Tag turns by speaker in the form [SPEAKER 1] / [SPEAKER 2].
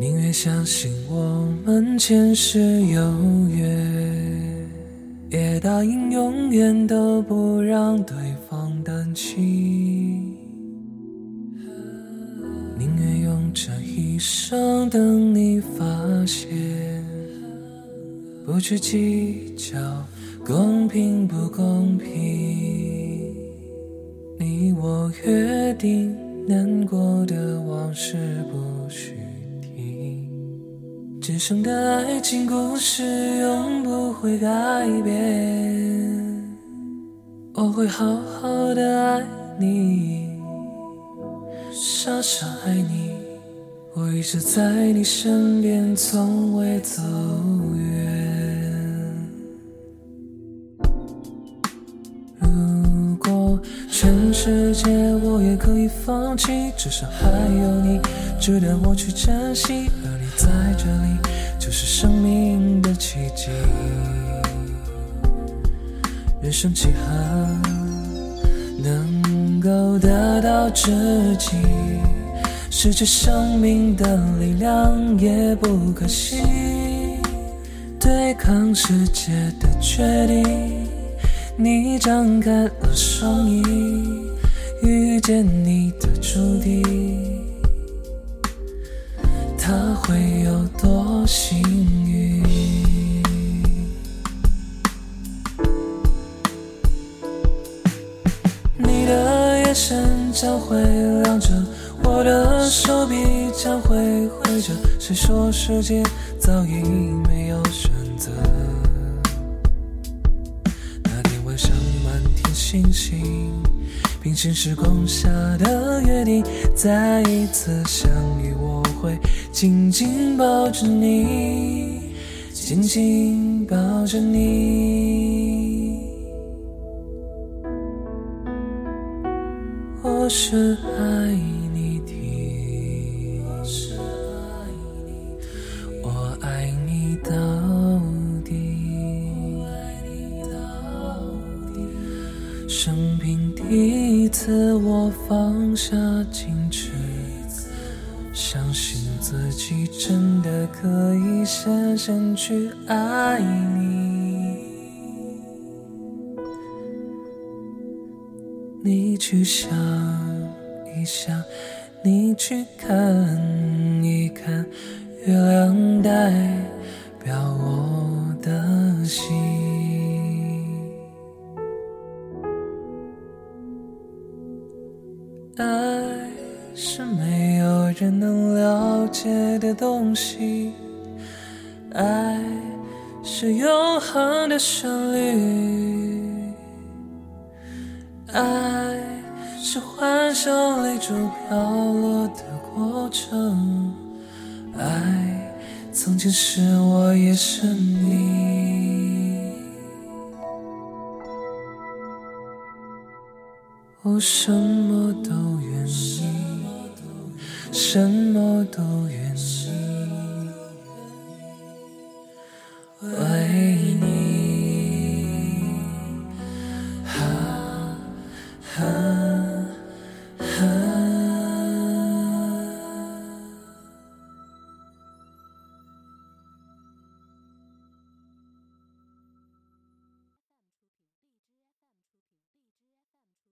[SPEAKER 1] 宁愿相信我们前世有约，也答应永远都不让对方担心，宁愿用这一生等你发现，不去计较公平不公平。你我约定，难过的往事不。今生的爱情故事永不会改变，我会好好的爱你，傻傻爱你，我一直在你身边，从未走远。如全世界我也可以放弃，至少还有你值得我去珍惜。而你在这里，就是生命的奇迹。人生几何能够得到知己？失去生命的力量也不可惜。对抗世界的决定，你张开了双翼，遇见你的注定。他会有多幸运？你的眼神将会亮着，我的手臂将会挥着。谁说世界早已没有选择？像满天星星，平行时空下的约定，再一次相遇，我会。紧紧抱着你，紧紧抱着你，我是爱你的，我爱你生平第一次我放下矜持。相信自己真的可以深深去爱你，你去想一想，你去看一看，月亮代表我的心，爱是没有。人能了解的东西，爱是永恒的旋律，爱是幻想泪珠飘落的过程，爱曾经是我，也是你，我什么都愿意，什么都愿意为你，哈。